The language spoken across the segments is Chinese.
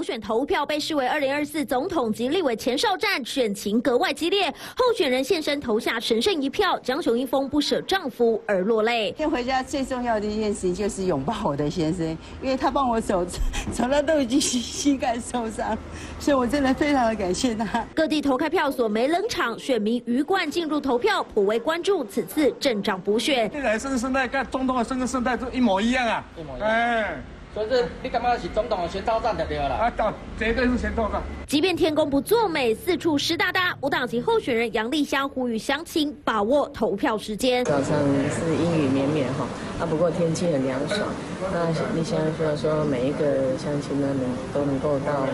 补选投票被视为二零二四总统及立委前哨战，选情格外激烈。候选人现身投下神圣一票，江雄一峰不舍丈夫而落泪。今天回家最重要的一件事情就是拥抱我的先生，因为他帮我走，走到都已经膝膝盖受伤，所以我真的非常的感谢他。各地投开票所没冷场，选民鱼贯进入投票，颇为关注此次镇长补选。现在生生态跟总统的生跟生态都一模一样啊，一模一样。哎。所以你感觉是总统的先到站就对了。啊，到绝对是先到站。即便天公不作美，四处湿哒哒，无党籍候选人杨丽香呼吁乡亲把握投票时间。早上是阴雨绵绵哈，啊不过天气很凉爽。那丽香希望说每一个乡亲呢能都能够到，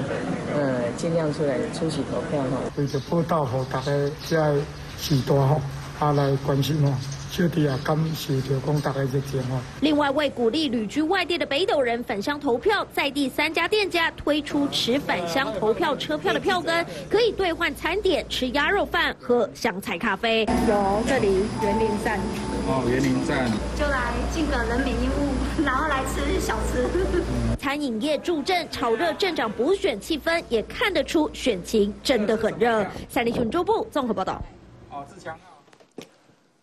呃尽量出来出席投票哈。为着报道和大家在许多哈，他来关心哦。另外，为鼓励旅居外地的北斗人返乡投票，在第三家店家推出持返乡投票车票的票根，可以兑换餐点，吃鸭肉饭、喝香菜咖啡。有这里园林站哦，园林站就来尽个人民义务，然后来吃小吃。餐饮业助阵，炒热镇长补选气氛，也看得出选情真的很热。三立新闻周部综合报道。哦，自强。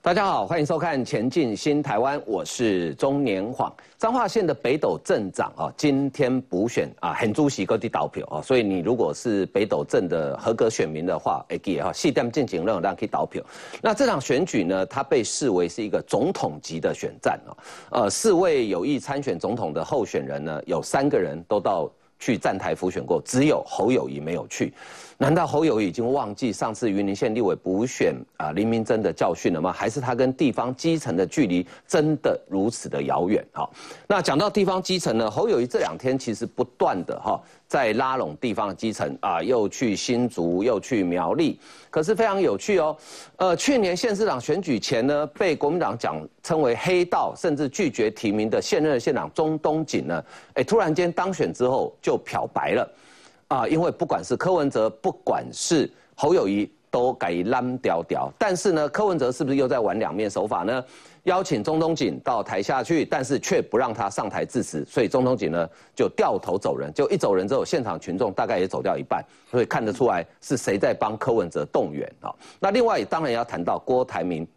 大家好，欢迎收看《前进新台湾》，我是中年晃。彰化县的北斗镇长啊，今天补选啊，很主席各地投票啊，所以你如果是北斗镇的合格选民的话，哎，记哈，细点进行任让可以投票。那这场选举呢，它被视为是一个总统级的选战啊。呃，四位有意参选总统的候选人呢，有三个人都到去站台辅选过，只有侯友谊没有去。难道侯友已经忘记上次云林县立委补选啊林明珍的教训了吗？还是他跟地方基层的距离真的如此的遥远？好，那讲到地方基层呢，侯友谊这两天其实不断的哈在拉拢地方的基层啊，又去新竹，又去苗栗，可是非常有趣哦。呃，去年县市长选举前呢，被国民党讲称为黑道，甚至拒绝提名的现任县长钟东锦呢，哎，突然间当选之后就漂白了。啊，因为不管是柯文哲，不管是侯友谊，都改烂屌屌。但是呢，柯文哲是不是又在玩两面手法呢？邀请中东锦到台下去，但是却不让他上台致辞，所以中东锦呢就掉头走人。就一走人之后，现场群众大概也走掉一半，所以看得出来是谁在帮柯文哲动员啊。那另外当然要谈到郭台铭，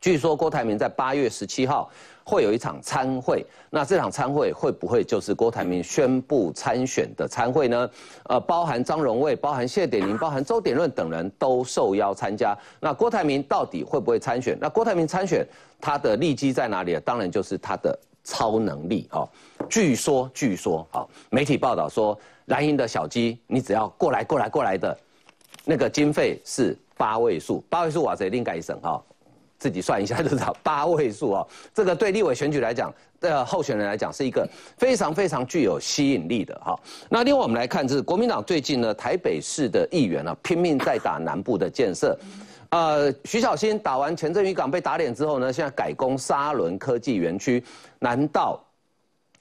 据说郭台铭在八月十七号。会有一场参会，那这场参会会不会就是郭台铭宣布参选的参会呢？呃，包含张荣卫、包含谢点玲、包含周点润等人都受邀参加。那郭台铭到底会不会参选？那郭台铭参选，他的利基在哪里？当然就是他的超能力啊！据说，据说啊，媒体报道说，蓝营的小鸡，你只要过来、过来、过来的，那个经费是八位数，八位数哇塞，另改一省哈。自己算一下就知道，八 位数哦，这个对立委选举来讲，的候选人来讲是一个非常非常具有吸引力的哈。那另外我们来看，这是国民党最近呢，台北市的议员啊，拼命在打南部的建设。呃，徐小新打完前镇渔港被打脸之后呢，现在改攻沙仑科技园区，难道？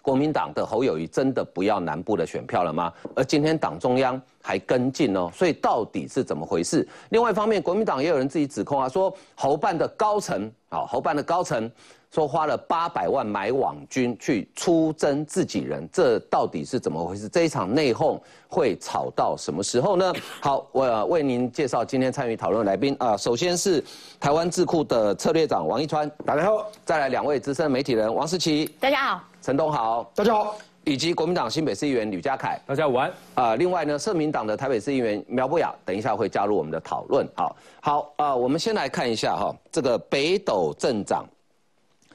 国民党的侯友谊真的不要南部的选票了吗？而今天党中央还跟进哦，所以到底是怎么回事？另外一方面，国民党也有人自己指控啊，说侯办的高层啊，侯办的高层说花了八百万买网军去出征自己人，这到底是怎么回事？这一场内讧会吵到什么时候呢？好，我为您介绍今天参与讨论来宾啊，首先是台湾智库的策略长王一川，大家好；再来两位资深媒体人王世奇，大家好。陈东豪，大家好，以及国民党新北市议员吕家凯，大家午安。啊，另外呢，社民党的台北市议员苗博雅，等一下会加入我们的讨论。好，好啊，我们先来看一下哈，这个北斗镇长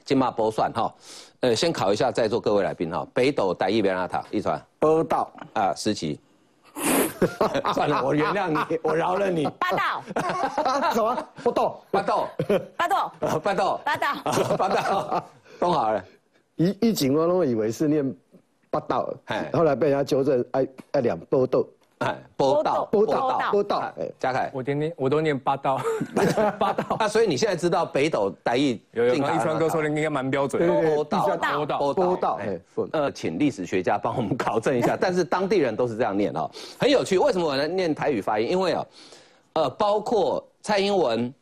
金马波算哈，呃，先考一下在座各位来宾哈，北斗台一边阿塔一传。波道啊，十级，算了，我原谅你，我饶了你。八道，什么？八道，八道，八道，八道，八道，八道，东好了。一一景我都以为是念八道，哎，后来被人家纠正，哎哎两波道，哎波道波道波道，哎嘉凯，我天天我都念八道，八道。那，所以你现在知道北斗台语有有，一川哥说的应该蛮标准，波道波道波道，哎，呃，请历史学家帮我们考证一下，但是当地人都是这样念哦，很有趣，为什么我能念台语发音？因为啊，呃，包括蔡英文、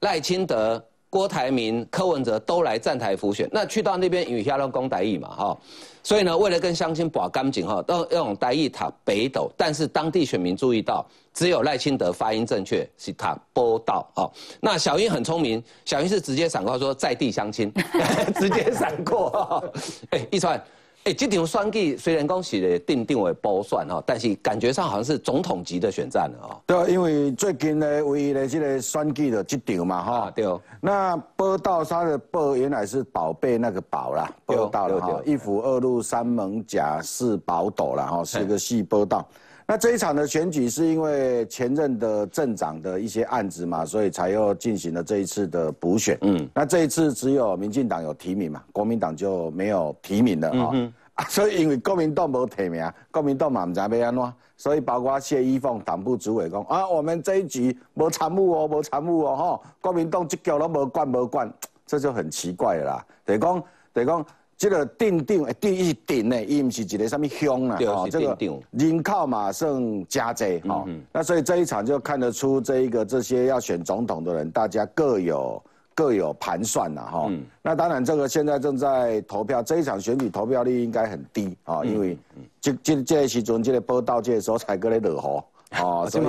赖清德。郭台铭、柯文哲都来站台辅选，那去到那边与下龙公台语嘛，哈，所以呢，为了跟乡亲把干净哈，都用台语塔北斗，但是当地选民注意到，只有赖清德发音正确，是塔波道，哦，那小英很聪明，小英是直接闪过说在地相亲，直接闪过，哎，一川。哎，这场选举虽然讲是定定为波算哈，但是感觉上好像是总统级的选战了哦。对，因为最近呢，唯一的这个选举的这场嘛哈。对。那波道它的波原来是宝贝那个宝啦，波道了哈。一府二路三门甲四宝斗啦哈，是个细波道。那这一场的选举是因为前任的镇长的一些案子嘛，所以才又进行了这一次的补选。嗯，那这一次只有民进党有提名嘛，国民党就没有提名了哈。嗯 啊，所以因为国民党没提名，国民党嘛唔知要安怎，所以包括谢依凤党部主委讲啊，我们这一局没参与哦，没参与哦，哈，国民党这局都没管没管，这就很奇怪啦。等于讲，等于讲。这个定定第一定呢，伊唔是一个什么乡啊，哦，这个人口马上加济，哈，那所以这一场就看得出这一个这些要选总统的人，大家各有各有盘算呐，哈，那当然这个现在正在投票，这一场选举投票率应该很低啊，因为这这这时阵这个报道这时候才过来落雨，哦，所以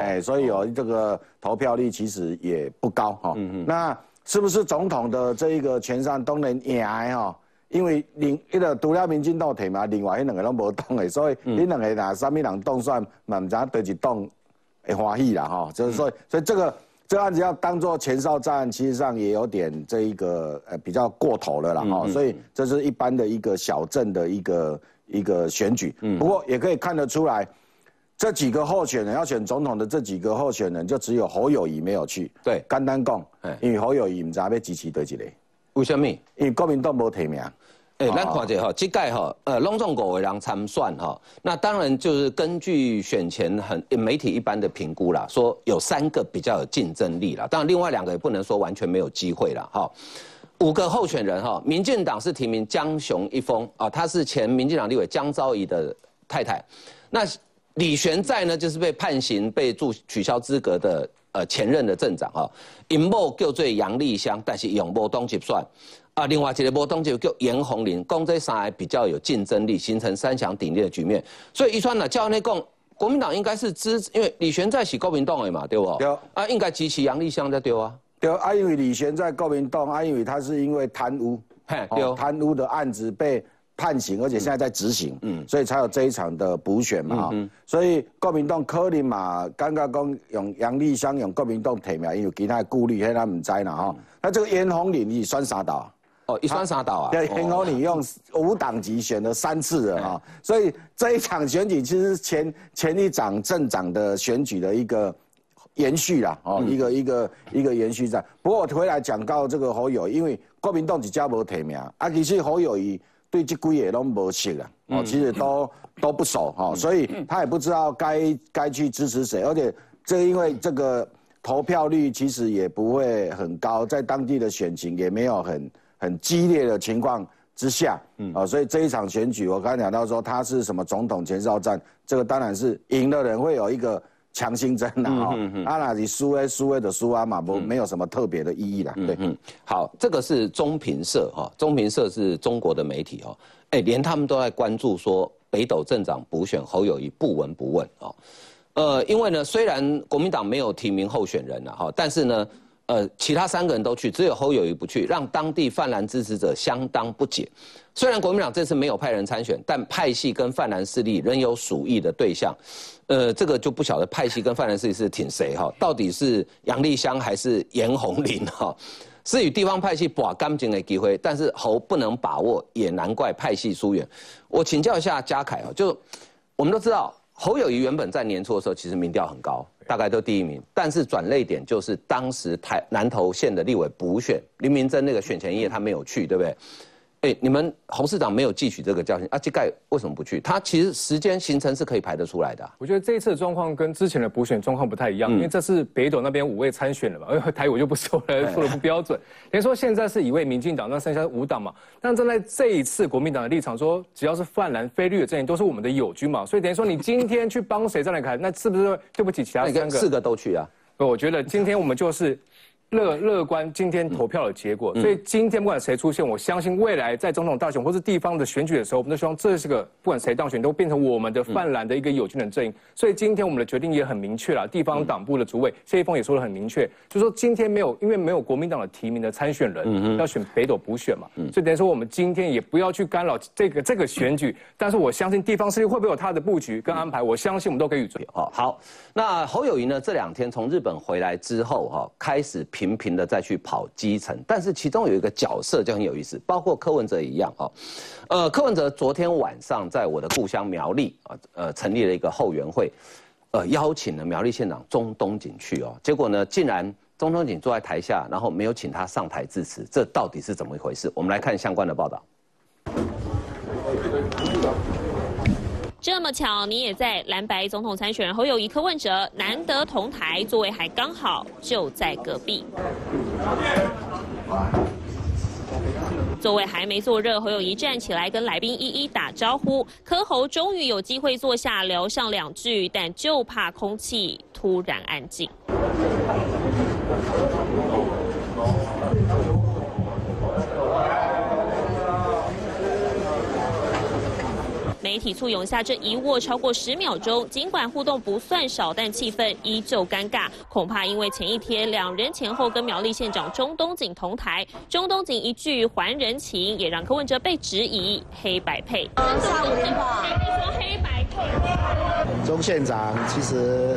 哎，所以有这个投票率其实也不高，哈，那是不是总统的这一个全上都能赢哈？因为另一个除了民进党提嘛，另外迄两个拢无动的，所以你两个若啥物人动算，嘛唔知对一动会欢喜啦吼，就是说，所以这个这个案子要当做前哨战，其实上也有点这一个呃比较过头了啦哈，所以这是一般的一个小镇的一个一个选举，不过也可以看得出来，这几个候选人要选总统的这几个候选人，就只有侯友谊没有去，对，简单讲，因为侯友谊唔知要支持对一个，为什么？因为国民党无提名。哎，咱看者哈，这届哈，呃，隆重五个人参选哈，那当然就是根据选前很媒体一般的评估啦，说有三个比较有竞争力啦，当然另外两个也不能说完全没有机会了哈。五个候选人哈，民进党是提名江雄一峰啊，他是前民进党立委江昭仪的太太，那李玄在呢，就是被判刑被注取消资格的呃前任的镇长哈，尹某叫做杨丽香，但是永无当接算。啊，另外一个波东就叫严红林，公这三比较有竞争力，形成三强鼎立的局面。所以一川呢，叫那共国民党应该是支，因为李玄在是国民党的嘛，对不？对。啊，应该支持杨立香在对啊。对啊，因为李玄在国民党，啊，因为他是因为贪污，对，贪污的案子被判刑，而且现在在执行，嗯，所以才有这一场的补选嘛，嗯所以国民党柯林嘛，刚刚讲用杨丽香用国民党提名，因为其他顾虑，迄他唔知啦哈。那这个严宏林你算啥岛？哦，一双杀倒啊！对，很好，你用五党籍选了三次了哈，所以这一场选举其实前前一场镇长的选举的一个延续啦，哦，一个一个一个延续战。不过我回来讲到这个侯友，因为国民党只家无提名，啊，其实侯友谊对这几个都无熟啊，哦，其实都都不熟哈，所以他也不知道该该去支持谁，而且这因为这个投票率其实也不会很高，在当地的选情也没有很。很激烈的情况之下，嗯。啊，所以这一场选举，我刚才讲到说他是什么总统前哨战，这个当然是赢的人会有一个强心针的哈，啊那你输诶输诶的输啊嘛，不没有什么特别的意义的，对，嗯，好，这个是中评社哈，中评社是中国的媒体哦，哎，连他们都在关注说北斗镇长补选侯友谊不闻不问哦，呃，因为呢，虽然国民党没有提名候选人了哈，但是呢。呃，其他三个人都去，只有侯友谊不去，让当地泛蓝支持者相当不解。虽然国民党这次没有派人参选，但派系跟泛蓝势力仍有鼠疫的对象。呃，这个就不晓得派系跟泛蓝势力是挺谁哈？到底是杨丽香还是严宏林哈？是与地方派系把干净的机会，但是侯不能把握，也难怪派系疏远。我请教一下嘉凯啊，就我们都知道。侯友谊原本在年初的时候，其实民调很高，大概都第一名。但是转泪点就是当时台南投县的立委补选，林明珍那个选前夜他没有去，对不对？哎，你们侯市长没有汲取这个教训啊？这盖为什么不去？他其实时间行程是可以排得出来的。我觉得这一次的状况跟之前的补选状况不太一样，因为这是北斗那边五位参选了嘛，而 台我就不说了，说 的不标准。等于说现在是一位民进党，那剩下五党嘛。但站在这一次国民党的立场说，只要是泛蓝非绿的阵营都是我们的友军嘛，所以等于说你今天去帮谁站来看，那是不是对不起其他三个？四个都去啊？我觉得今天我们就是。乐乐观今天投票的结果，所以今天不管谁出现，我相信未来在总统大选或是地方的选举的时候，我们都希望这是个不管谁当选都变成我们的泛蓝的一个有权的阵营。所以今天我们的决定也很明确了，地方党部的主委谢一峰也说的很明确，就说今天没有因为没有国民党的提名的参选人要选北斗补选嘛，所以等于说我们今天也不要去干扰这个这个选举，但是我相信地方势力会不会有他的布局跟安排，我相信我们都可以预测。哦，好，那侯友谊呢？这两天从日本回来之后，哈，开始频频的再去跑基层，但是其中有一个角色就很有意思，包括柯文哲一样，哦，呃，柯文哲昨天晚上在我的故乡苗栗啊，呃，成立了一个后援会，呃，邀请了苗栗县长中东锦去哦，结果呢，竟然中东锦坐在台下，然后没有请他上台致辞，这到底是怎么一回事？我们来看相关的报道。这么巧，你也在蓝白总统参选人侯友谊、柯文哲难得同台，座位还刚好就在隔壁。座位还没坐热，侯友谊站起来跟来宾一一打招呼。柯侯终于有机会坐下聊上两句，但就怕空气突然安静。媒体簇拥下，这一握超过十秒钟。尽管互动不算少，但气氛依旧尴尬。恐怕因为前一天两人前后跟苗栗县长钟东锦同台，钟东锦一句还人情，也让柯文哲被质疑黑白配。下午电话，说黑白配。钟县长其实。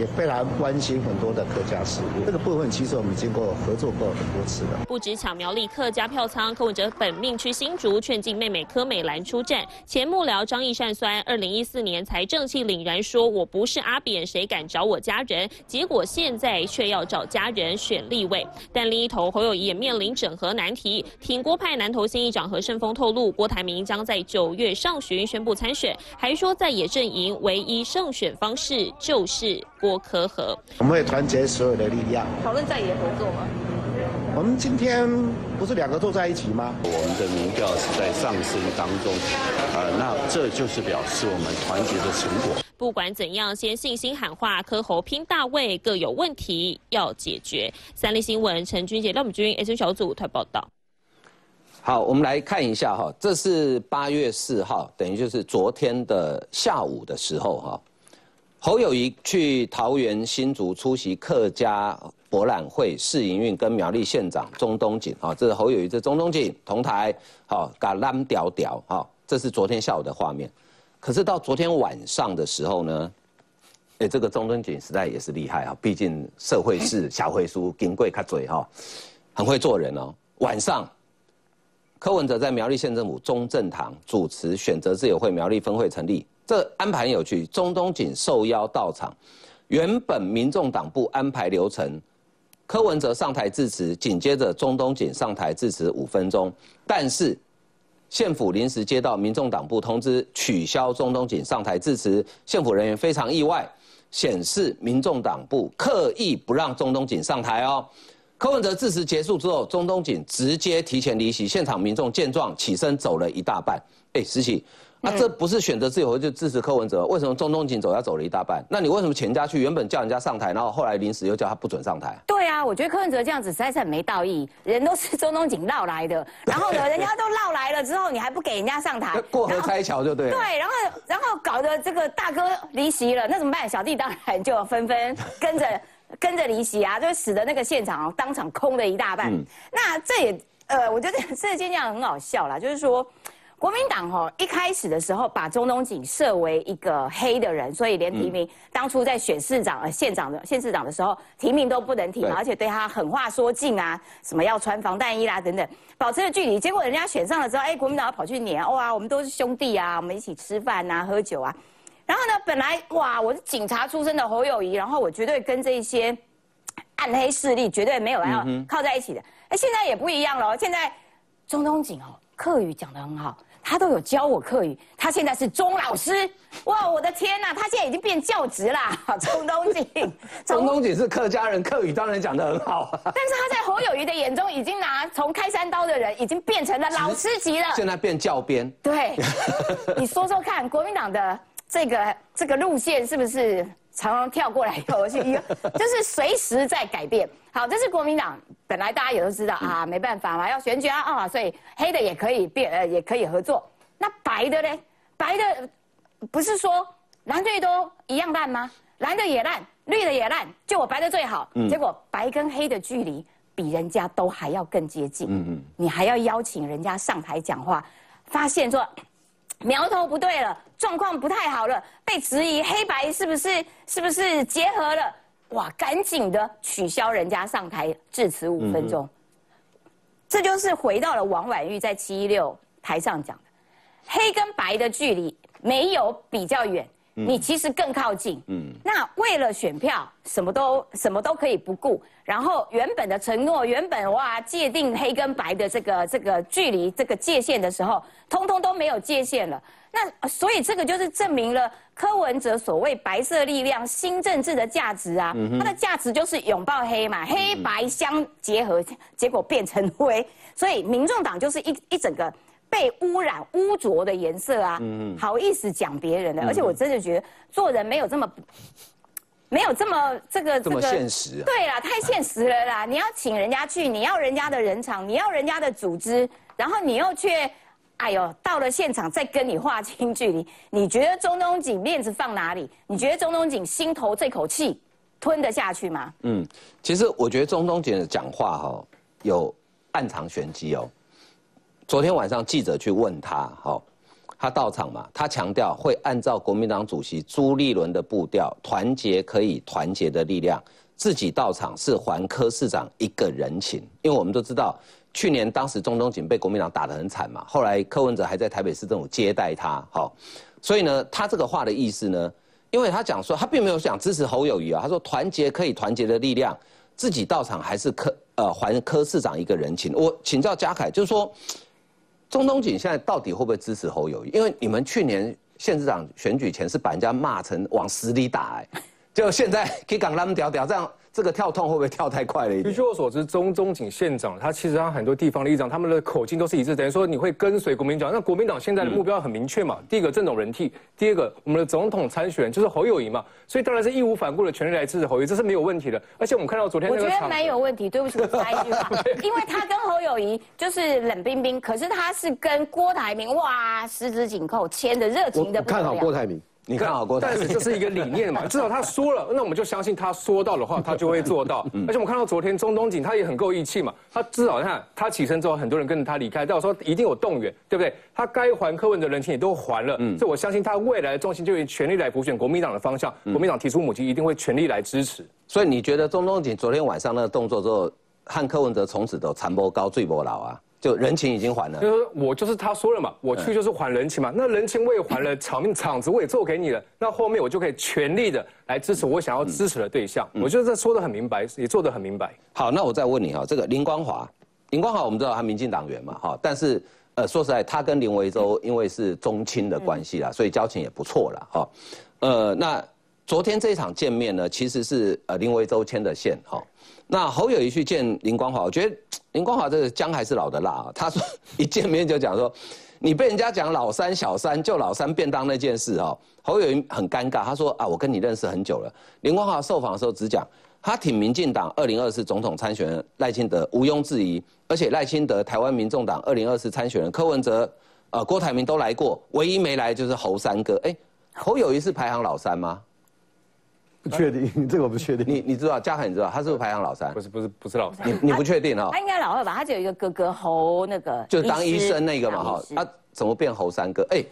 也非常关心很多的客家事务，这个部分其实我们经过合作过很多次的。不止抢苗栗客家票仓，柯文哲本命去新竹劝进妹妹柯美兰出战。前幕僚张义善酸，二零一四年才正气凛然说：“我不是阿扁，谁敢找我家人？”结果现在却要找家人选立委。但另一头侯友谊也面临整合难题。挺郭派南投新议长何胜峰透露，郭台铭将在九月上旬宣布参选，还说在野阵营唯一胜选方式就是郭。科和，我们会团结所有的力量，讨论在野合作吗？我们今天不是两个坐在一起吗？我们的民调是在上升当中，啊，那这就是表示我们团结的成果。不管怎样，先信心喊话，科侯拼大位，各有问题要解决。三立新闻陈君杰、廖敏君 S 小组台报道。好，我们来看一下哈，这是八月四号，等于就是昨天的下午的时候哈。侯友谊去桃园新竹出席客家博览会试营运，跟苗栗县长钟东锦啊，这是侯友谊，这钟东锦同台，好，嘎蓝屌屌，好，这是昨天下午的画面。可是到昨天晚上的时候呢，哎，这个钟东锦实在也是厉害啊，毕竟社会是小会书，金贵卡嘴哈，很会做人哦。晚上，柯文哲在苗栗县政府中正堂主持选择自由会苗栗分会成立。这安排有趣，中东锦受邀到场。原本民众党部安排流程，柯文哲上台致辞，紧接着中东锦上台致辞五分钟。但是县府临时接到民众党部通知，取消中东锦上台致辞。县府人员非常意外，显示民众党部刻意不让中东锦上台哦。柯文哲致辞结束之后，中东锦直接提前离席，现场民众见状起身走了一大半。哎，实习。那这不是选择自由就支持柯文哲？为什么中东锦走要走了一大半？那你为什么请人家去？原本叫人家上台，然后后来临时又叫他不准上台？对啊，我觉得柯文哲这样子实在是很没道义。人都是中东锦绕来的，然后呢，人家都绕来了之后，你还不给人家上台？过河拆桥就对。对，然后然后搞得这个大哥离席了，那怎么办？小弟当然就纷纷跟着 跟着离席啊，就使得那个现场当场空了一大半。那这也呃，我觉得这件这样很好笑啦，就是说。国民党哈一开始的时候把中东锦设为一个黑的人，所以连提名当初在选市长呃县长的县市长的时候提名都不能提，而且对他狠话说尽啊，什么要穿防弹衣啦等等，保持了距离。结果人家选上了之后，哎，国民党跑去撵，哇，我们都是兄弟啊，我们一起吃饭啊，喝酒啊。然后呢，本来哇，我是警察出身的侯友谊，然后我绝对跟这些暗黑势力绝对没有要靠在一起的。哎，现在也不一样了，现在中东锦哦，客语讲得很好。他都有教我课语，他现在是钟老师，哇，我的天呐，他现在已经变教职啦，钟东锦。钟东锦是客家人，客语当然讲得很好。但是他在侯友谊的眼中，已经拿从开山刀的人，已经变成了老师级了。现在变教鞭。对，你说说看，国民党的这个这个路线是不是常常跳过来跳过去，就是随时在改变。好，这是国民党本来大家也都知道啊，没办法嘛，要选举啊啊，所以黑的也可以变呃也可以合作。那白的呢？白的不是说蓝绿都一样烂吗？蓝的也烂，绿的也烂，就我白的最好。结果白跟黑的距离比人家都还要更接近。嗯嗯，你还要邀请人家上台讲话，发现说苗头不对了，状况不太好了，被质疑黑白是不是是不是结合了？哇，赶紧的取消人家上台致辞五分钟。这就是回到了王婉玉在七一六台上讲的，黑跟白的距离没有比较远。你其实更靠近，嗯，那为了选票，什么都什么都可以不顾，然后原本的承诺，原本哇界定黑跟白的这个这个距离这个界限的时候，通通都没有界限了。那所以这个就是证明了柯文哲所谓白色力量新政治的价值啊，它的价值就是拥抱黑嘛，黑白相结合，结果变成灰，所以民众党就是一一整个。被污染污浊的颜色啊，好意思讲别人的，而且我真的觉得做人没有这么，没有这么这个这么现实。对啦，太现实了啦！你要请人家去，你要人家的人场，你要人家的组织，然后你又却，哎呦，到了现场再跟你划清距离，你觉得中东锦面子放哪里？你觉得中东锦心头这口气吞得下去吗？嗯，其实我觉得中东锦的讲话哈有暗藏玄机哦。昨天晚上记者去问他，好，他到场嘛？他强调会按照国民党主席朱立伦的步调，团结可以团结的力量。自己到场是还柯市长一个人情，因为我们都知道，去年当时中东锦被国民党打得很惨嘛，后来柯文哲还在台北市政府接待他，好，所以呢，他这个话的意思呢，因为他讲说他并没有想支持侯友谊啊，他说团结可以团结的力量，自己到场还是柯呃还柯市长一个人情。我请教嘉凯，就是说。中东锦现在到底会不会支持侯友谊？因为你们去年县市长选举前是把人家骂成往死里打，哎，就现在可以讲他们屌屌这样。这个跳痛会不会跳太快了一点？据我所知，中中锦县长他其实他很多地方的议长，他们的口径都是一致，等于说你会跟随国民党。那国民党现在的目标很明确嘛，第一个政种人替，第二个我们的总统参选人就是侯友谊嘛，所以当然是义无反顾的全力来支持侯友谊，这是没有问题的。而且我们看到昨天那个，我觉得没有问题。对不起，我插一句话，因为他跟侯友谊就是冷冰冰，可是他是跟郭台铭哇十指紧扣，牵的热情的。看好郭台铭。你看好过，但是这是一个理念嘛，至少他说了，那我们就相信他说到的话，他就会做到。而且我们看到昨天中东锦他也很够义气嘛，他至少看他起身之后，很多人跟着他离开，但我说一定有动员，对不对？他该还柯文哲人情也都还了，所以我相信他未来的重心就以全力来补选国民党的方向。国民党提出母亲一定会全力来支持。所以你觉得中东锦昨天晚上那个动作之后，和柯文哲从此都残波高坠波老啊？就人情已经还了，就是我就是他说了嘛，我去就是还人情嘛。那人情我也还了，场面场子我也做给你了，那后面我就可以全力的来支持我想要支持的对象。我觉得这说的很明白，也做的很明白。好，那我再问你哈，这个林光华，林光华我们知道他民进党员嘛，哈，但是呃说实在，他跟林维洲因为是宗亲的关系啦，所以交情也不错了，哈。呃，那昨天这一场见面呢，其实是呃林维洲牵的线，哈。那侯友谊去见林光华，我觉得林光华这个姜还是老的辣啊。他说一见面就讲说，你被人家讲老三小三就老三便当那件事哦，侯友谊很尴尬。他说啊，我跟你认识很久了。林光华受访的时候只讲他挺民进党二零二四总统参选人赖清德毋庸置疑，而且赖清德台湾民众党二零二四参选人柯文哲、呃郭台铭都来过，唯一没来就是侯三哥。哎，侯友谊是排行老三吗？不确定，这个我不确定。你你知道嘉恒你知道他是不是排行老三？不是不是不是老三。你你不确定哦？他应该老二吧？他只有一个哥哥侯那个，就当医生那个嘛哈。他怎么变侯三哥？哎，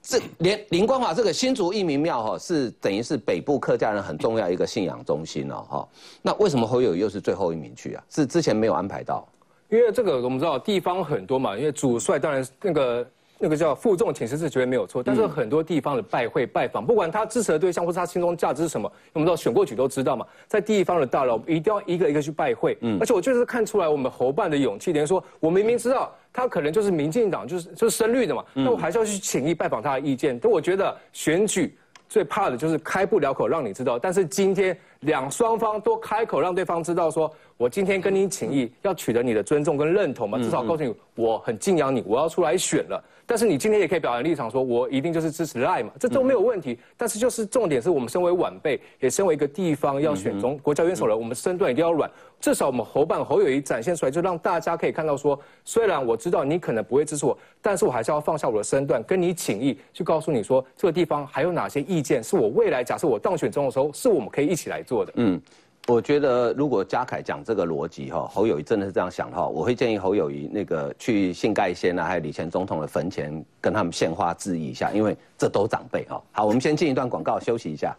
这连林光华这个新竹义民庙哈是等于是北部客家人很重要一个信仰中心哦哈。那为什么侯友又是最后一名去啊？是之前没有安排到？因为这个我们知道地方很多嘛，因为主帅当然那个。那个叫负重请示是绝对没有错，但是很多地方的拜会拜访，不管他支持的对象或是他心中价值是什么，我们知道选过举都知道嘛，在地方的大佬一定要一个一个去拜会，嗯，而且我就是看出来我们侯办的勇气，等于说我明明知道他可能就是民进党，就是就是深绿的嘛，那我还是要去请意拜访他的意见，但我觉得选举最怕的就是开不了口让你知道，但是今天两双方都开口让对方知道说。我今天跟你请意，要取得你的尊重跟认同嘛，至少告诉你我很敬仰你，我要出来选了。但是你今天也可以表达立场，说我一定就是支持赖嘛，这都没有问题。但是就是重点是我们身为晚辈，也身为一个地方要选中国家元首人，我们身段一定要软。至少我们侯办侯友谊展现出来，就让大家可以看到说，虽然我知道你可能不会支持我，但是我还是要放下我的身段，跟你请意，去告诉你说，这个地方还有哪些意见是我未来假设我当选中的时候，是我们可以一起来做的。嗯，我觉得如果嘉凯讲这个逻辑哈，侯友谊真的是这样想的话，我会建议侯友谊那个去信盖先啊，还有李前总统的坟前跟他们献花致意一下，因为这都长辈哈。好，我们先进一段广告休息一下。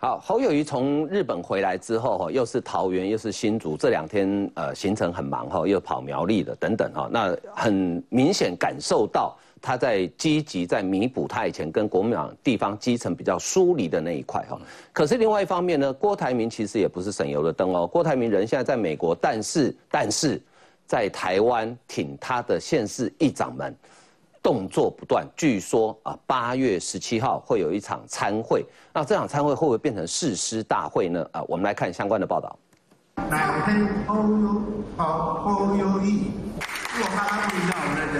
好，侯友谊从日本回来之后，哈，又是桃园，又是新竹，这两天呃行程很忙，哈，又跑苗栗的等等，哈，那很明显感受到他在积极在弥补他以前跟国民党地方基层比较疏离的那一块，哈。可是另外一方面呢，郭台铭其实也不是省油的灯哦，郭台铭人现在在美国，但是但是在台湾挺他的县市议长们。动作不断，据说啊，八月十七号会有一场参会，那这场参会会不会变成誓师大会呢？啊，我们来看相关的报道。来，欧优好，欧优义，我哈遇到那个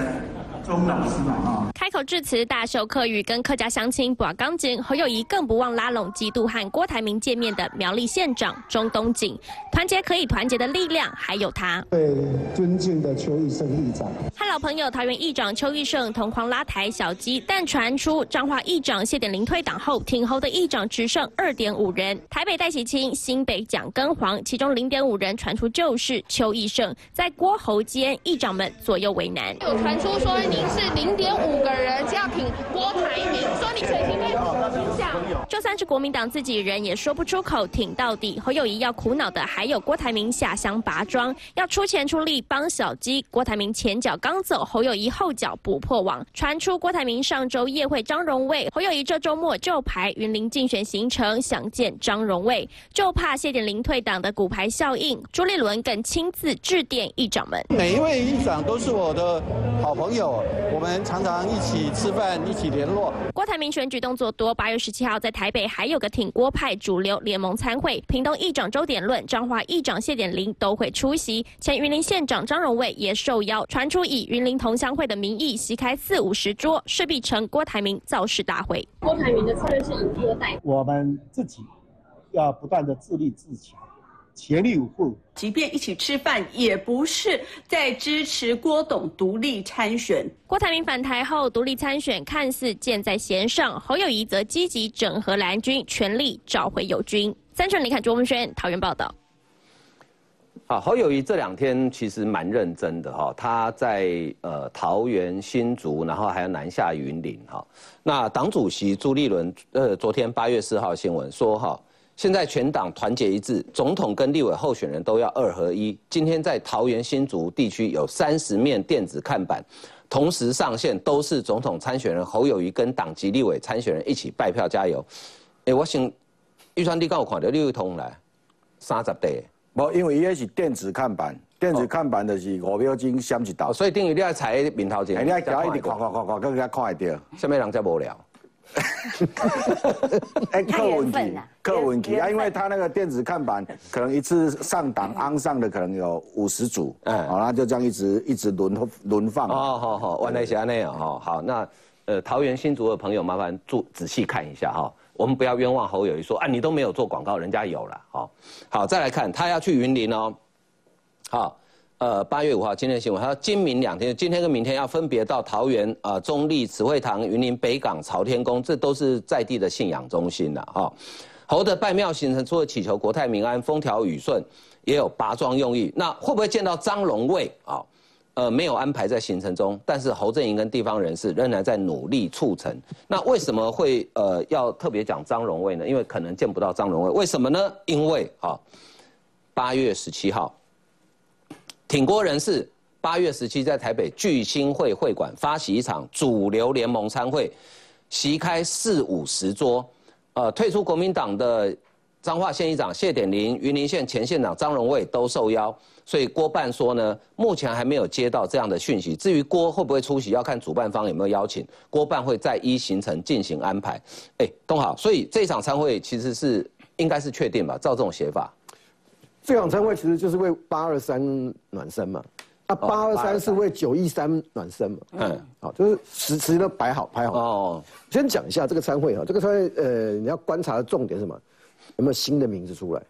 钟老师嘛啊。开口致辞，大秀客语，跟客家乡亲把钢筋。侯友谊更不忘拉拢嫉妒和郭台铭见面的苗栗县长钟东锦，团结可以团结的力量，还有他。对尊敬的邱义胜议长，和老朋友桃园议长邱义胜同框拉台小鸡，但传出彰化议长谢点林退党后，挺侯的议长只剩二点五人。台北戴喜清，新北蒋根黄，其中零点五人传出就是邱义胜，在郭侯间，议长们左右为难。有传出说是零点五个。人要挺郭台铭，说你水平。就算是国民党自己人也说不出口，挺到底。侯友谊要苦恼的还有郭台铭下乡拔庄，要出钱出力帮小鸡。郭台铭前脚刚走，侯友谊后脚补破网。传出郭台铭上周夜会张荣卫，侯友谊这周末就排云林竞选行程，想见张荣卫，就怕谢点林退党的骨牌效应。朱立伦更亲自致电议长们，每一位议长都是我的好朋友，我们常常一起。一起吃饭，一起联络。郭台铭选举动作多，八月十七号在台北还有个挺郭派主流联盟参会，屏东议长周点论、彰化议长谢点林都会出席，前云林县长张荣卫也受邀。传出以云林同乡会的名义席开四五十桌，势必成郭台铭造势大会。郭台铭的策略是以第二代，我们自己要不断的自立自强。全力以赴，即便一起吃饭，也不是在支持郭董独立参选。郭台铭返台后独立参选，看似箭在弦上；侯友谊则积极整合蓝军，全力找回友军。三顺，你看卓文轩桃园报道。好，侯友谊这两天其实蛮认真的哈，他在呃桃园新竹，然后还要南下云林哈。那党主席朱立伦呃昨天八月四号新闻说哈。现在全党团结一致，总统跟立委候选人都要二合一。今天在桃园新竹地区有三十面电子看板，同时上线，都是总统参选人侯友谊跟党籍立委参选人一起拜票加油。哎，我想预算你刚有看到六通来三十台，无因为伊个是电子看板，电子看板就是五秒钟闪一道，所以等于你要踩面头前，你要加一直看看看看，更加看会到。什么人才无聊？哎，客问题，客问题啊！因为他那个电子看板，可能一次上档安上的可能有五十组，嗯，好，那就这样一直一直轮轮放。哦，好好，万来是那样哈。好，那呃，桃园新竹的朋友，麻烦注仔细看一下哈。我们不要冤枉侯友谊说啊，你都没有做广告，人家有了。好，好，再来看他要去云林哦。好。呃，八月五号今天的新闻，他说今明两天，今天跟明天要分别到桃园啊、中立慈惠堂、云林北港、朝天宫，这都是在地的信仰中心了哈。侯的拜庙行程除了祈求国泰民安、风调雨顺，也有拔庄用意。那会不会见到张荣卫啊？呃，没有安排在行程中，但是侯振营跟地方人士仍然在努力促成。那为什么会呃要特别讲张荣卫呢？因为可能见不到张荣卫，为什么呢？因为啊，八月十七号。挺郭人士八月十七在台北聚兴会会馆发起一场主流联盟参会，席开四五十桌，呃，退出国民党的彰化县议长谢点林、云林县前县长张荣卫都受邀，所以郭办说呢，目前还没有接到这样的讯息。至于郭会不会出席，要看主办方有没有邀请。郭办会再依行程进行安排。哎，东好，所以这场参会其实是应该是确定吧？照这种写法，这场参会其实就是为八二三暖身嘛。啊，八二三是为九一三暖身嘛？嗯，好，就是时时都摆好排好。哦，先讲一下这个参会哈，这个参会呃，你要观察的重点是什么？有没有新的名字出来？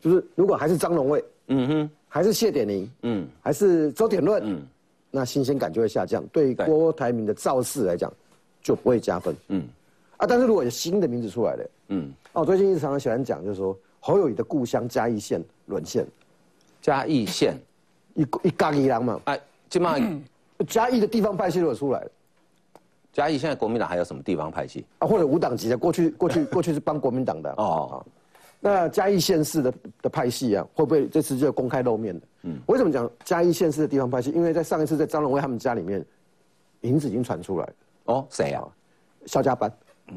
就是如果还是张荣卫，嗯哼，还是谢点玲，嗯，还是周点论，嗯，那新鲜感就会下降，对郭台铭的造势来讲就不会加分，嗯，啊，但是如果有新的名字出来了，嗯，哦，最近一直常常喜欢讲，就是说侯友谊的故乡嘉义县沦陷，嘉义县。一一家一郎嘛，哎，今嘛 嘉义的地方派系都有出来了。嘉义现在国民党还有什么地方派系啊？或者无党籍的？过去过去 过去是帮国民党的哦。那嘉义县市的的派系啊，会不会这次就公开露面的？嗯，为什么讲嘉义县市的地方派系？因为在上一次在张荣威他们家里面，名字已经传出来了。哦，谁啊？肖家班。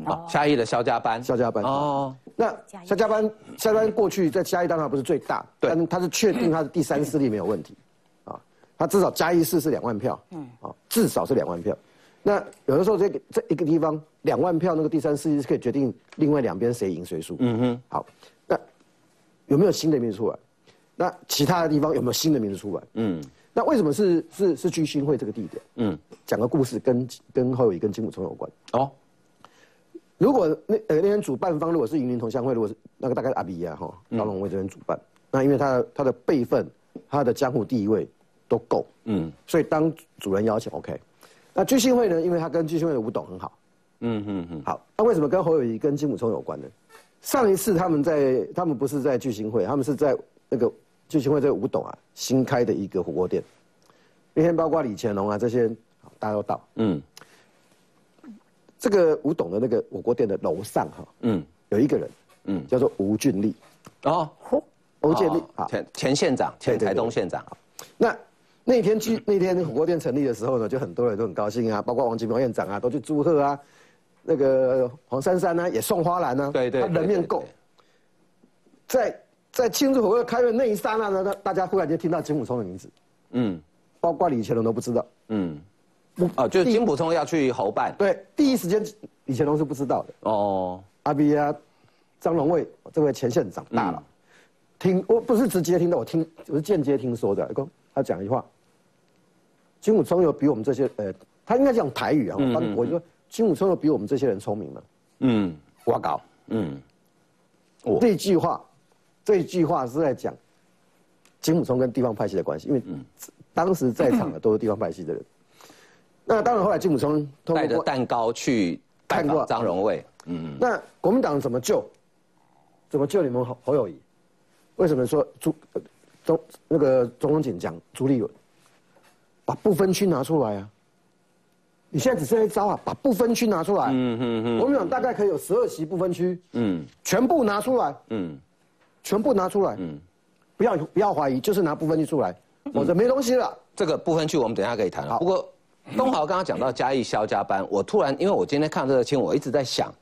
哦，嘉义的肖家班。肖家班。哦。那肖家班，肖家班过去在嘉义当然不是最大，但他是确定他的第三势力没有问题。他至少加一市是两万票，嗯，啊，至少是两万票。那有的时候这个这一个地方两万票，那个第三势力是可以决定另外两边谁赢谁输。嗯哼，好，那有没有新的名字出来？那其他的地方有没有新的名字出来？嗯，那为什么是是是聚兴会这个地点？嗯，讲个故事跟跟侯友跟金武聪有关。哦，如果那呃那天主办方如果是云林同乡会，如果是那个大概阿比亚哈高龙威这边主办，那因为他他的辈分，他的江湖地位。都够，嗯，所以当主人邀请，OK。那聚信会呢？因为他跟聚信会的吴董很好，嗯嗯嗯。好，那为什么跟侯友谊跟金普聪有关呢？上一次他们在，他们不是在聚信会，他们是在那个聚信会这个吴董啊新开的一个火锅店，那天包括李乾隆啊这些，大家都到，嗯。这个吴董的那个火锅店的楼上哈，嗯，有一个人，嗯，叫做吴俊立，哦，吴俊立啊，前前县长，前台东县长，那。那天去那天火锅店成立的时候呢，就很多人都很高兴啊，包括王金平院长啊，都去祝贺啊。那个黄珊珊呢，也送花篮呢，对对，他人面够。在在庆祝火锅开的那一刹那呢，大家忽然间听到金武聪的名字，嗯，包括李乾隆都不知道，嗯，哦，就是金普聪要去侯办，对，第一时间以前都是不知道的。哦，阿比啊，张荣卫这位前线长大了，听我不是直接听到，我听我是间接听说的，他讲一句话。金武聪有比我们这些呃，他应该讲台语啊，我我说金武聪有比我们这些人聪明吗？嗯，我搞，嗯，这句话，这句话是在讲金武聪跟地方派系的关系，因为当时在场的都是地方派系的人。那当然后来金武聪带着蛋糕去看过张荣卫，嗯，那国民党怎么救？怎么救你们侯侯友谊？为什么说朱中那个中央警讲朱立伦？把不分区拿出来啊！你现在只剩一招啊，把不分区拿出来。嗯嗯嗯。国民党大概可以有十二席不分区。嗯。全部拿出来。嗯。全部拿出来。嗯。不要不要怀疑，就是拿不分区出来，否则没东西了。这个不分区我们等下可以谈。不过东豪刚刚讲到嘉义肖家班，我突然因为我今天看这个新闻，我一直在想，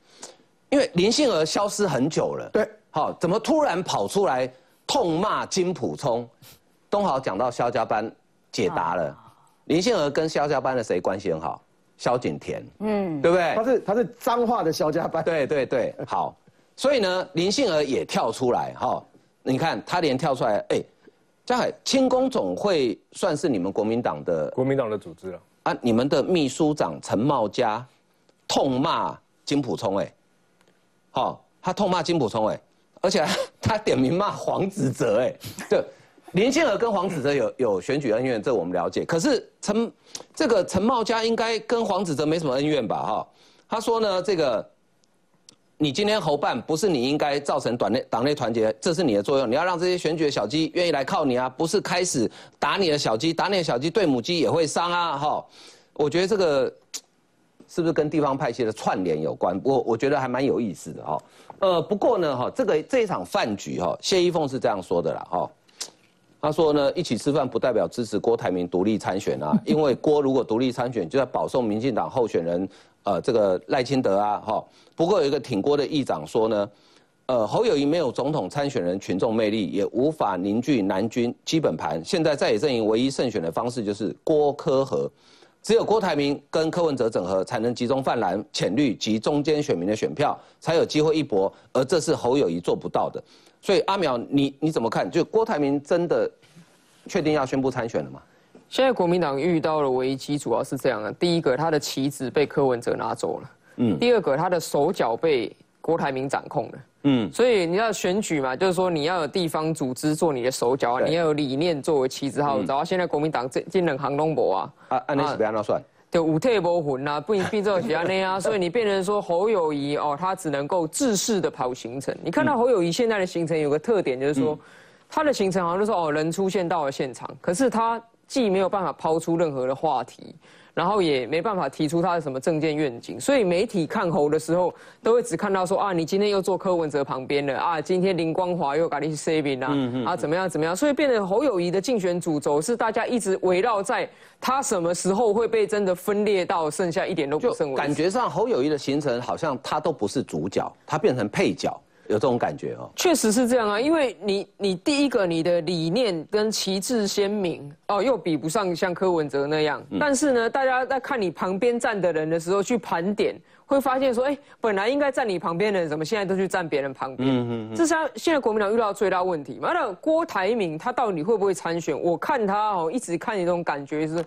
因为林杏儿消失很久了。对。好，怎么突然跑出来痛骂金普聪？东豪讲到肖家班，解答了。林杏儿跟肖家班的谁关系很好？萧景田，嗯，对不对？他是他是脏话的肖家班，对对对，好，所以呢，林杏儿也跳出来哈，你看他连跳出来，哎，江海轻工总会算是你们国民党的国民党的组织了啊，啊你们的秘书长陈茂佳痛骂金普聪，哎，好，他痛骂金普聪，哎，而且 他点名骂黄子哲，哎，对。林建和跟黄子哲有有选举恩怨，这我们了解。可是陈这个陈茂佳应该跟黄子哲没什么恩怨吧？哈，他说呢，这个你今天侯办不是你应该造成党内党内团结，这是你的作用。你要让这些选举的小鸡愿意来靠你啊，不是开始打你的小鸡，打你的小鸡对母鸡也会伤啊！哈，我觉得这个是不是跟地方派系的串联有关？我我觉得还蛮有意思的哈。呃，不过呢，哈，这个这一场饭局哈，谢依凤是这样说的啦，哈。他说呢，一起吃饭不代表支持郭台铭独立参选啊，因为郭如果独立参选，就在保送民进党候选人，呃，这个赖清德啊，哈。不过有一个挺郭的议长说呢，呃，侯友谊没有总统参选人群众魅力，也无法凝聚南军基本盘。现在在野阵营唯一胜选的方式就是郭科和，只有郭台铭跟柯文哲整合，才能集中泛蓝、浅绿及中间选民的选票，才有机会一搏。而这是侯友谊做不到的。所以阿苗，你你怎么看？就郭台铭真的确定要宣布参选了吗？现在国民党遇到了危机，主要是这样的：第一个，他的旗子被柯文哲拿走了；嗯，第二个，他的手脚被郭台铭掌控了。嗯，所以你要选举嘛，就是说你要有地方组织做你的手脚啊，你要有理念作为旗帜号召。现在国民党这这两行东博啊，啊，按那是不要那算，就五退波魂啊，不并做其他那啊，所以你变成说侯友谊哦，他只能够自式的跑行程。你看到侯友谊现在的行程有个特点，就是说他的行程好像就说哦，人出现到了现场，可是他既没有办法抛出任何的话题。然后也没办法提出他的什么政见愿景，所以媒体看侯的时候，都会只看到说啊，你今天又坐柯文哲旁边了啊，今天林光华又搞你 saving 啊，啊怎么样怎么样，所以变成侯友谊的竞选主轴是大家一直围绕在他什么时候会被真的分裂到剩下一点都不剩。感觉上侯友谊的行程好像他都不是主角，他变成配角。有这种感觉哦，确实是这样啊，因为你你第一个你的理念跟旗帜鲜明哦，又比不上像柯文哲那样，但是呢，大家在看你旁边站的人的时候去盘点，会发现说，哎，本来应该站你旁边的人，怎么现在都去站别人旁边？嗯嗯，这是现在国民党遇到最大问题。那郭台铭他到底会不会参选？我看他哦，一直看你这种感觉是，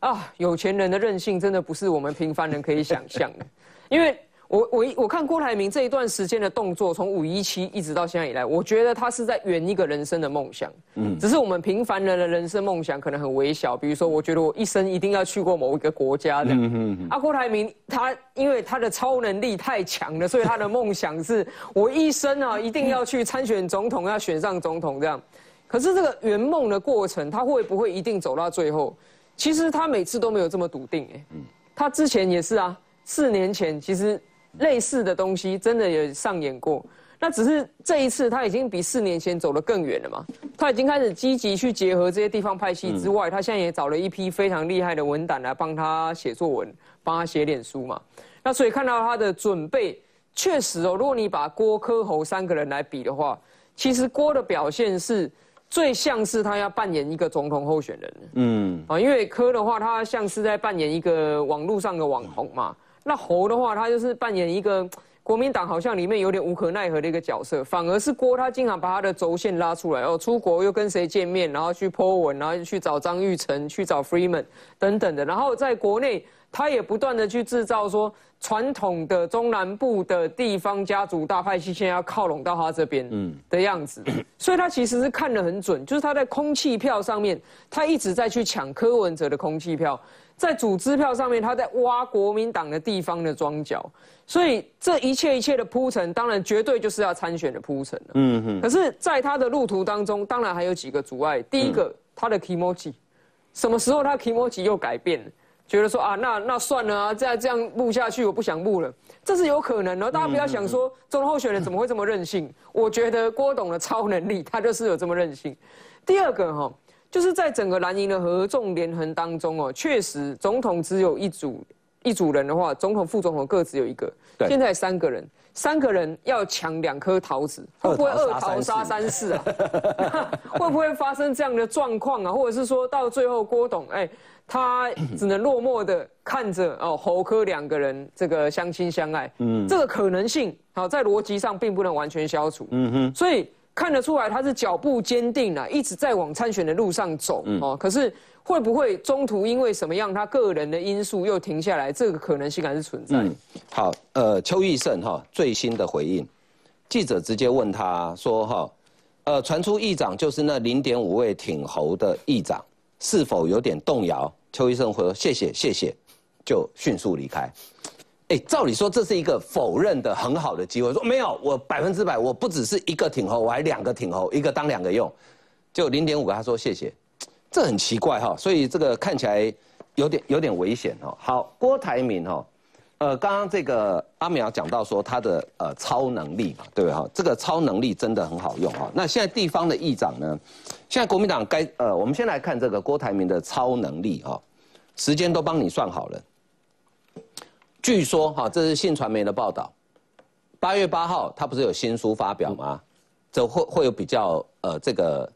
啊，有钱人的任性真的不是我们平凡人可以想象的，因为。我我我看郭台铭这一段时间的动作，从五一七一直到现在以来，我觉得他是在圆一个人生的梦想。嗯，只是我们平凡人的人生梦想可能很微小，比如说，我觉得我一生一定要去过某一个国家的。嗯嗯。啊郭台铭他因为他的超能力太强了，所以他的梦想是我一生啊一定要去参选总统，要选上总统这样。可是这个圆梦的过程，他会不会一定走到最后？其实他每次都没有这么笃定哎。嗯。他之前也是啊，四年前其实。类似的东西真的有上演过，那只是这一次他已经比四年前走得更远了嘛？他已经开始积极去结合这些地方派系之外，他现在也找了一批非常厉害的文胆来帮他写作文，帮他写脸书嘛。那所以看到他的准备，确实哦，如果你把郭、柯、侯三个人来比的话，其实郭的表现是最像是他要扮演一个总统候选人。嗯，啊，因为柯的话，他像是在扮演一个网络上的网红嘛。那侯的话，他就是扮演一个国民党好像里面有点无可奈何的一个角色，反而是郭他经常把他的轴线拉出来哦，出国又跟谁见面，然后去 po 文，然后去找张玉成，去找 Freeman 等等的，然后在国内他也不断的去制造说传统的中南部的地方家族大派系现在要靠拢到他这边的样子，所以他其实是看得很准，就是他在空气票上面，他一直在去抢柯文哲的空气票。在主支票上面，他在挖国民党的地方的庄脚，所以这一切一切的铺陈，当然绝对就是要参选的铺陈了。嗯哼。可是，在他的路途当中，当然还有几个阻碍。第一个，他的 emoji，什么时候他 emoji 又改变了？觉得说啊，那那算了啊，再这样录下去，我不想录了，这是有可能的。大家不要想说，中候选人怎么会这么任性？我觉得郭董的超能力，他就是有这么任性。第二个哈。就是在整个蓝营的合纵连横当中哦，确实总统只有一组一组人的话，总统、副总统各只有一个。现在三个人，三个人要抢两颗桃子，会不会二桃杀三士啊？会不会发生这样的状况啊？或者是说到最后，郭董哎，他只能落寞的看着哦，侯科两个人这个相亲相爱，嗯，这个可能性好在逻辑上并不能完全消除，嗯哼，所以。看得出来，他是脚步坚定了，一直在往参选的路上走哦。可是会不会中途因为什么样他个人的因素又停下来？这个可能性还是存在。好，呃，邱义胜哈最新的回应，记者直接问他说哈，呃，传出议长就是那零点五位挺侯的议长，是否有点动摇？邱医生回说谢谢谢谢，就迅速离开。哎，照理说这是一个否认的很好的机会，说没有，我百分之百，我不只是一个挺侯，我还两个挺侯，一个当两个用，就零点五个，他说谢谢，这很奇怪哈，所以这个看起来有点有点危险哦。好，郭台铭哈，呃，刚刚这个阿苗讲到说他的呃超能力嘛，对不对哈？这个超能力真的很好用哈。那现在地方的议长呢，现在国民党该呃，我们先来看这个郭台铭的超能力哈，时间都帮你算好了。据说哈，这是信传媒的报道。八月八号，他不是有新书发表吗？这会会有比较呃这个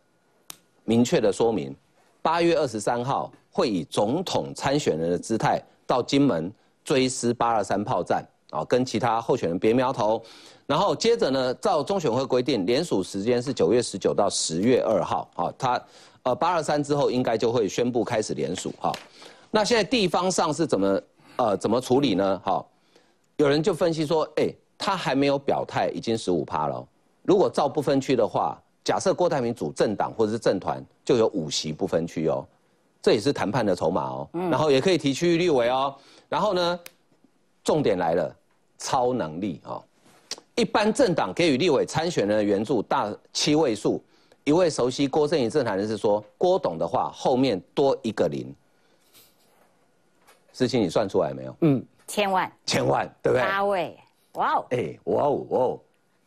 明确的说明。八月二十三号，会以总统参选人的姿态到金门追思八二三炮战啊，跟其他候选人别苗头。然后接着呢，照中选会规定，联署时间是九月十九到十月二号啊，他呃八二三之后应该就会宣布开始联署哈。那现在地方上是怎么呃怎么处理呢？哈，有人就分析说，哎，他还没有表态，已经十五趴了。如果照不分区的话，假设郭台铭组政党或者是政团，就有五席不分区哦，这也是谈判的筹码哦。然后也可以提区域立委哦。然后呢，重点来了，超能力哦。一般政党给予立委参选人的援助大七位数，一位熟悉郭正宇政坛人士说，郭董的话后面多一个零，事情你算出来没有？嗯，千万，千万，对不对？八位，哇哦，哎，哇哦，哇哦，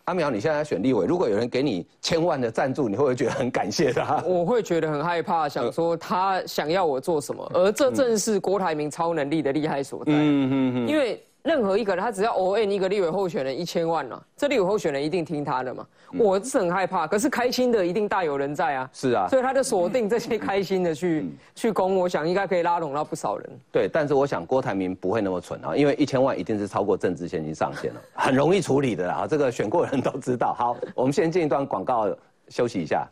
阿苗，你现在选立委，如果有人给你千万的赞助，你会不会觉得很感谢他？我会觉得很害怕，想说他想要我做什么，而这正是郭台铭超能力的厉害所在。嗯嗯嗯，因为。任何一个人，他只要 O N 一个立委候选人一千万了，这立委候选人一定听他的嘛？我是很害怕，可是开心的一定大有人在啊。是啊，所以他就锁定这些开心的去去攻，我想应该可以拉拢到不少人。对，但是我想郭台铭不会那么蠢啊，因为一千万一定是超过政治现金上限了，很容易处理的啦。这个选过的人都知道。好，我们先进一段广告，休息一下。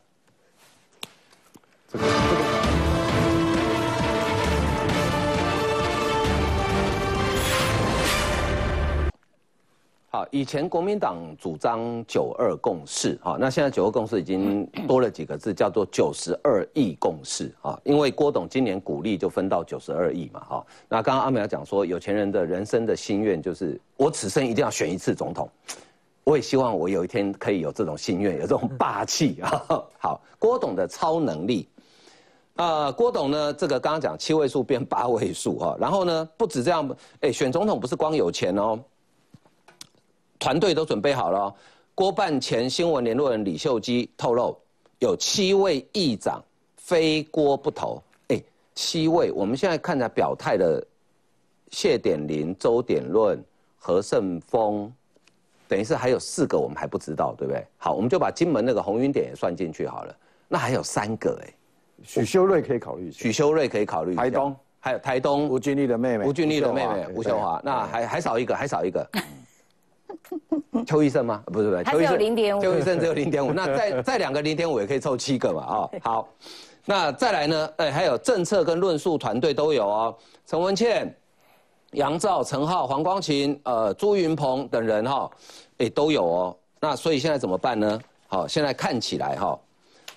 这个这个。好，以前国民党主张九二共识，哈，那现在九二共识已经 多了几个字，叫做九十二亿共识，啊，因为郭董今年股利就分到九十二亿嘛，哈，那刚刚阿美讲说，有钱人的人生的心愿就是我此生一定要选一次总统，我也希望我有一天可以有这种心愿，有这种霸气 啊。好，郭董的超能力，呃，郭董呢，这个刚刚讲七位数变八位数，哈，然后呢，不止这样，哎，选总统不是光有钱哦。团队都准备好了。郭办前新闻联络人李秀基透露，有七位议长非郭不投。哎，七位，我们现在看着表态的谢点林、周点论、何胜峰，等于是还有四个我们还不知道，对不对？好，我们就把金门那个红云点也算进去好了。那还有三个哎，许修睿可以考虑，许修睿可以考虑。台东还有台东吴俊丽的妹妹，吴俊丽的妹妹吴秀华，那还还少一个，还少一个。邱医生吗？不是不是，邱医生零点五，邱医生只有零点五。那再再 两个零点五也可以凑七个嘛？啊，好，那再来呢？哎，还有政策跟论述团队都有哦。陈文茜、杨照、陈浩、黄光琴、呃朱云鹏等人哈，哎都有哦。那所以现在怎么办呢？好，现在看起来哈，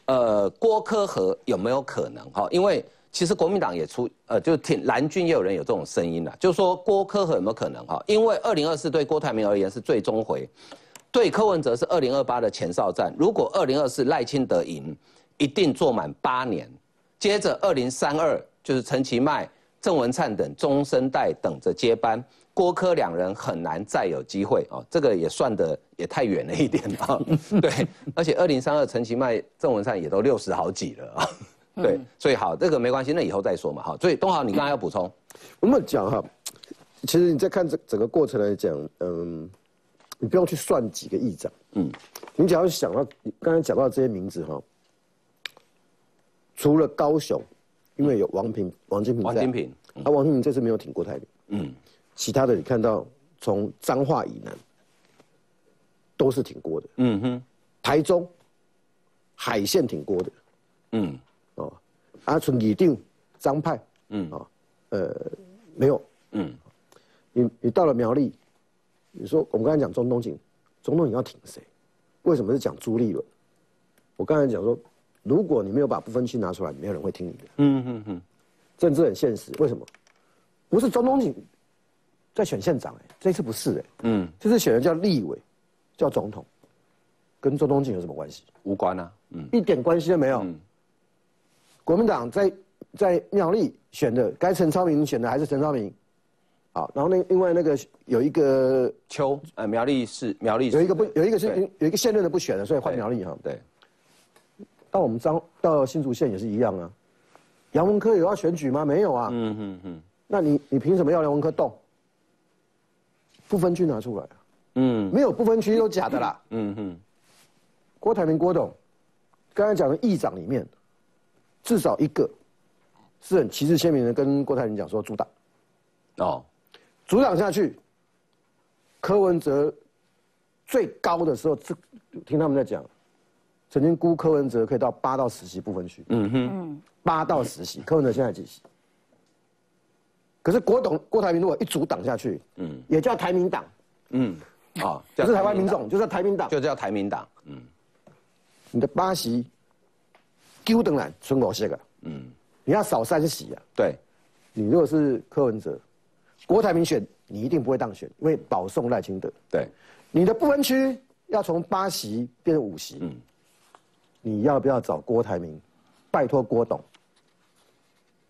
呃郭科和有没有可能哈？因为其实国民党也出，呃，就挺蓝军也有人有这种声音的，就是说郭科和有没有可能哈？因为二零二四对郭台铭而言是最终回，对柯文哲是二零二八的前哨战。如果二零二四赖清德赢，一定坐满八年，接着二零三二就是陈其迈、郑文灿等中生代等着接班，郭科两人很难再有机会哦。这个也算的也太远了一点啊。对，而且二零三二陈其迈、郑文灿也都六十好几了啊。对，所以好，这个没关系，那以后再说嘛。好，所以东豪，你刚才要补充，我们讲哈，其实你在看这整个过程来讲，嗯，你不用去算几个议长，嗯，你只要想到刚才讲到这些名字哈，除了高雄，因为有王平、王金平，王金平，啊，王金平这次没有挺过台嗯，其他的你看到从彰化以南都是挺过的，嗯哼，台中海线挺过的，嗯。阿纯拟定张派，嗯啊，呃，没有，嗯，你你到了苗栗，你说我们刚才讲中东锦，中东锦要挺谁？为什么是讲朱立伦？我刚才讲说，如果你没有把不分区拿出来，没有人会听你的。嗯嗯嗯，政治很现实，为什么？不是中东锦在选县长哎，这次不是哎，嗯，这次选的叫立委，叫总统，跟中东锦有什么关系？无关啊，嗯，一点关系都没有。国民党在在苗栗选的，该陈超明选的还是陈超明，好，然后那另外那个有一个邱，呃，苗栗是苗栗有一个不有一个是有一个现任的不选了，所以换苗栗哈。对，到我们彰到新竹县也是一样啊。杨文科有要选举吗？没有啊。嗯嗯嗯。那你你凭什么要杨文科动？不分区拿出来啊。嗯。没有不分区都假的啦。嗯哼。郭台铭郭董，刚才讲的议长里面。至少一个是很旗帜鲜明的跟郭台铭讲说阻挡，哦，阻挡下去，柯文哲最高的时候，这听他们在讲，曾经估柯文哲可以到八到十席不分区，嗯哼，八到十席，柯文哲现在几席？可是郭董郭台铭如果一阻挡下去，嗯，也叫台民党，嗯，啊，不是台湾民众，就叫台民党，就叫台民党，嗯，你的八席，丢等来存五席个，嗯，你要少三席啊，对，你如果是柯文哲，郭台铭选你一定不会当选，因为保送赖清德，对，你的不分区要从八席变成五席，嗯，你要不要找郭台铭，拜托郭董？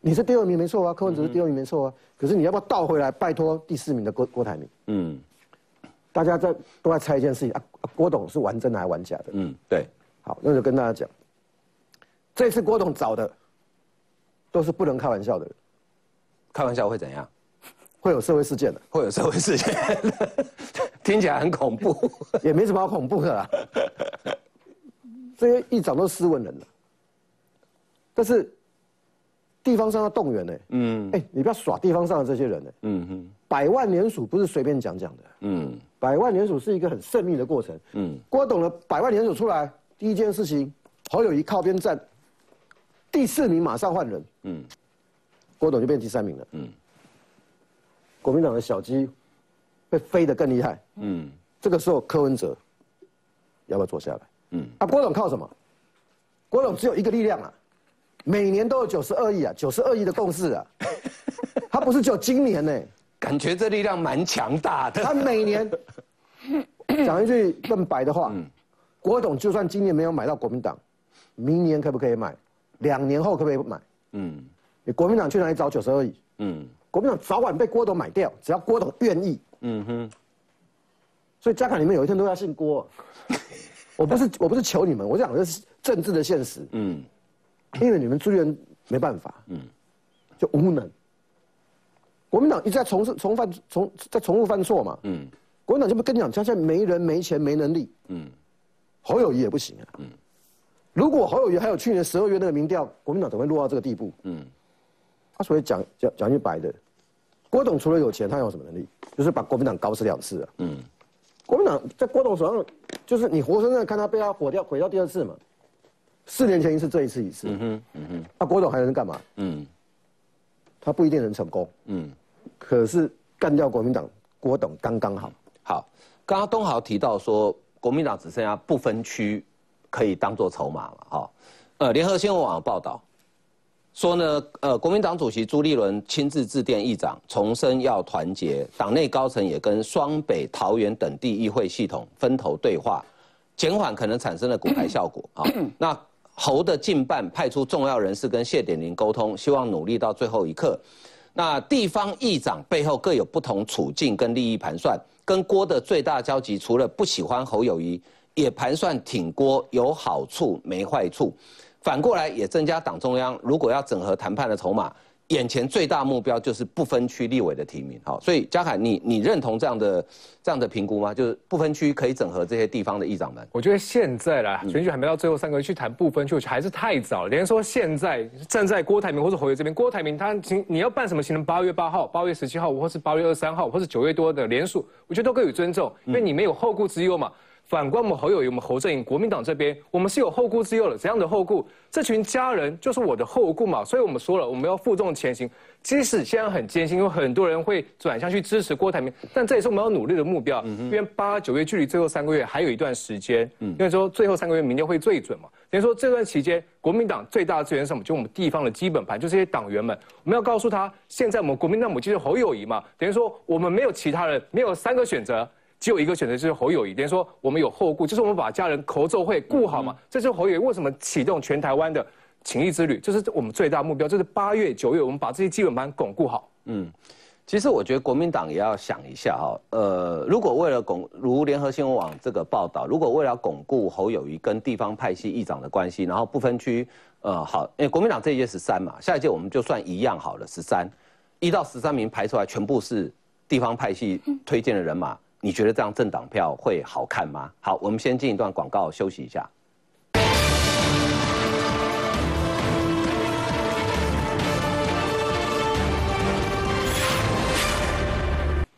你是第二名没错啊，柯文哲是第二名没错啊，可是你要不要倒回来拜托第四名的郭郭台铭？嗯，大家在都在猜一件事情啊，郭董是玩真的还是玩假的？嗯，对，好，那就跟大家讲，这次郭董找的都是不能开玩笑的人，开玩笑会怎样？会有社会事件的，会有社会事件，听起来很恐怖，也没什么好恐怖的啦。这些议长都是斯文人了，但是。地方上要动员呢，嗯，哎，你不要耍地方上的这些人呢，嗯哼，百万联署不是随便讲讲的，嗯，百万联署是一个很慎密的过程，嗯，郭董的百万联署出来，第一件事情，侯友谊靠边站，第四名马上换人，嗯，郭董就变第三名了，嗯，国民党的小鸡会飞得更厉害，嗯，这个时候柯文哲要不要坐下来？嗯，啊，郭董靠什么？郭董只有一个力量啊。每年都有九十二亿啊，九十二亿的共识啊，他不是只有今年呢，感觉这力量蛮强大的。他每年 讲一句更白的话，嗯、郭董就算今年没有买到国民党，明年可不可以买？两年后可不可以买？嗯，你国民党去哪里找九十二亿？嗯，国民党早晚被郭董买掉，只要郭董愿意。嗯哼，所以家坎里面有一天都要姓郭。我不是我不是求你们，我讲的是政治的现实。嗯。因为你们资源没办法，嗯，就无能。国民党一直在重复、重犯、重在重复犯错嘛，嗯，国民党就不跟你讲，他现在没人、没钱、没能力，嗯，侯友谊也不行啊，嗯，如果侯友谊还有去年十二月那个民调，国民党怎么会落到这个地步？嗯，他所以讲讲讲句白的，郭董除了有钱，他有什么能力？就是把国民党搞死两次啊，嗯，国民党在郭董手上，就是你活生生看他被他毁掉、毁掉第二次嘛。四年前一次，这一次一次。嗯哼，嗯哼。那郭董还能干嘛？嗯，他不一定能成功。嗯，可是干掉国民党，郭董刚刚好。好，刚刚东豪提到说，国民党只剩下不分区可以当做筹码了。哈，呃，联合新闻网报道说呢，呃，国民党主席朱立伦亲自致电议长，重申要团结，党内高层也跟双北、桃园等地议会系统分头对话，减缓可能产生的骨牌效果。啊，那。侯的近办派出重要人士跟谢点玲沟通，希望努力到最后一刻。那地方议长背后各有不同处境跟利益盘算，跟郭的最大交集，除了不喜欢侯友谊，也盘算挺郭有好处没坏处。反过来也增加党中央如果要整合谈判的筹码。眼前最大目标就是不分区立委的提名，好，所以嘉凯，你你认同这样的这样的评估吗？就是不分区可以整合这些地方的议长们？我觉得现在啦，选举还没到最后三个月去谈不分区，还是太早。连说现在站在郭台铭或者侯友这边，郭台铭他行你要办什么行程？八月八号、八月十七号，或是八月二十三号，或是九月多的连署，我觉得都给予尊重，因为你没有后顾之忧嘛。反观我们侯友谊，我们侯阵营国民党这边，我们是有后顾之忧的。怎样的后顾？这群家人就是我的后顾嘛。所以我们说了，我们要负重前行。即使现在很艰辛，有很多人会转向去支持郭台铭，但这也是我们要努力的目标。因为八九月距离最后三个月还有一段时间。因为说最后三个月明天会最准嘛。等于说这段期间，国民党最大的资源是什么？就我们地方的基本盘，就这些党员们。我们要告诉他，现在我们国民党母亲是侯友谊嘛。等于说我们没有其他人，没有三个选择。只有一个选择，就是侯友谊。等于说，我们有后顾，就是我们把家人口奏会顾好嘛。这是侯友谊为什么启动全台湾的情谊之旅，这是我们最大目标。就是八月、九月，我们把这些基本盘巩固好。嗯，其实我觉得国民党也要想一下哈。呃，如果为了巩，如联合新闻网这个报道，如果为了巩固侯友谊跟地方派系议长的关系，然后不分区，呃，好，因为国民党这一届十三嘛，下一届我们就算一样好了，十三，一到十三名排出来，全部是地方派系推荐的人马。你觉得这张政党票会好看吗？好我们先进一段广告休息一下。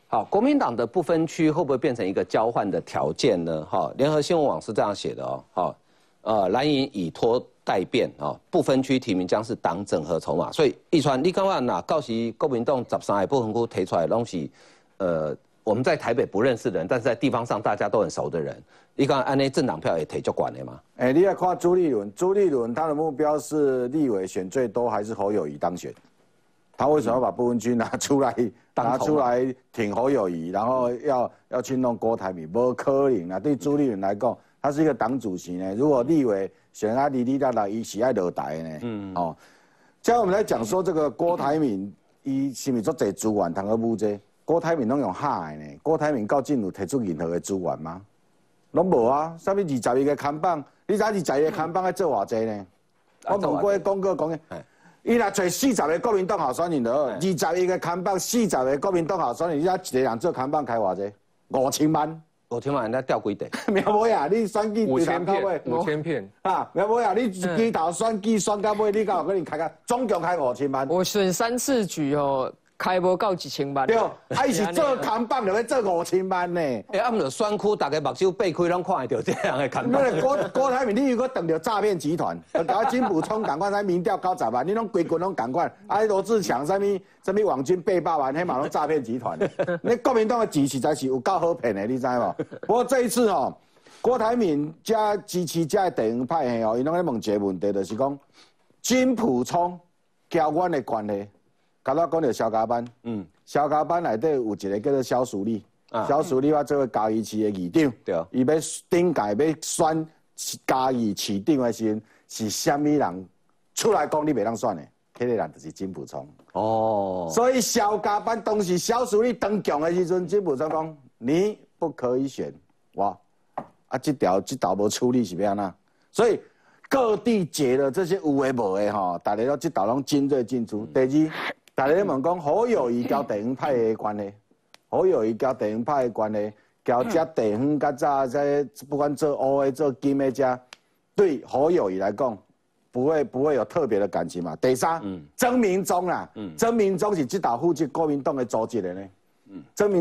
好国民党的不分区会不会变成一个交换的条件呢？哈联合新闻网是这样写的哦好呃蓝营以拖代变啊不分区提名将是党整合筹码。所以一川你看看到时国民党十三个不分区提出来的东西呃我们在台北不认识的人，但是在地方上大家都很熟的人，你刚按那政党票也提就管的吗？哎，你要看朱立伦，朱立伦他的目标是立委选最多还是侯友谊当选？他为什么要把部分区拿出来？拿出来挺侯友谊，然后要要去弄郭台铭，不可能啊！对朱立伦来讲，他是一个党主席呢。如果立委选他，滴滴答答，伊喜爱落台呢。嗯哦，现在我们来讲说这个郭台铭，伊是咪做这主管，谈个不这？郭台铭拢用海呢？郭台铭到进有提出任何的资源吗？拢无啊！啥物二十亿个看板，你知二十亿个看板要做偌济呢？我问过广告讲的。伊若找四十个国民党候选人了，二十亿个看板，四十个国民党候选人，你一个人做看板开偌济？五千万，五千万人家调几地？苗妹啊，你选举五千片，五千片啊！苗妹啊，你机头选举选到尾，你敢有可能开个总共开五千万？我选三次举哦。开无到一千万，对，啊，伊是做扛棒就要做五千万呢。哎，啊，毋着选区，大家目睭背开拢看会到这样的看板。郭郭台铭，你如果等着诈骗集团，搞金补充赶快，才民调高十万，你拢规群拢赶快。啊，罗志祥，什么什么网军被霸完，黑马拢诈骗集团。你国民党的支持才是有够好骗的，你知无？不过这一次哦，郭台铭加支持加地方派系哦，伊拢在问一个问题，就是讲金普充交阮的关系。刚刚讲到肖家班，嗯，肖家班内底有一个叫做肖淑丽，肖淑丽话做为嘉义市的议长，对，伊要顶届要选嘉义市长的时，是虾米人出来讲你袂当选的？迄个人就是金普聪。哦，所以肖家班当时肖淑丽当强的时阵，金普聪讲你不可以选我，啊，这条这道无处理是要安那？所以各地解了这些有诶无诶吼，大家都这道拢精锐进出。第二。大 家问讲好友谊交地方派的关系，好友谊交地方派的关系，交这地方较早在不管做乌的做金的家，对好友谊来讲，不会不会有特别的感情嘛？第三，曾明忠啊，曾明忠是即道附近国民党的组织的呢，曾明。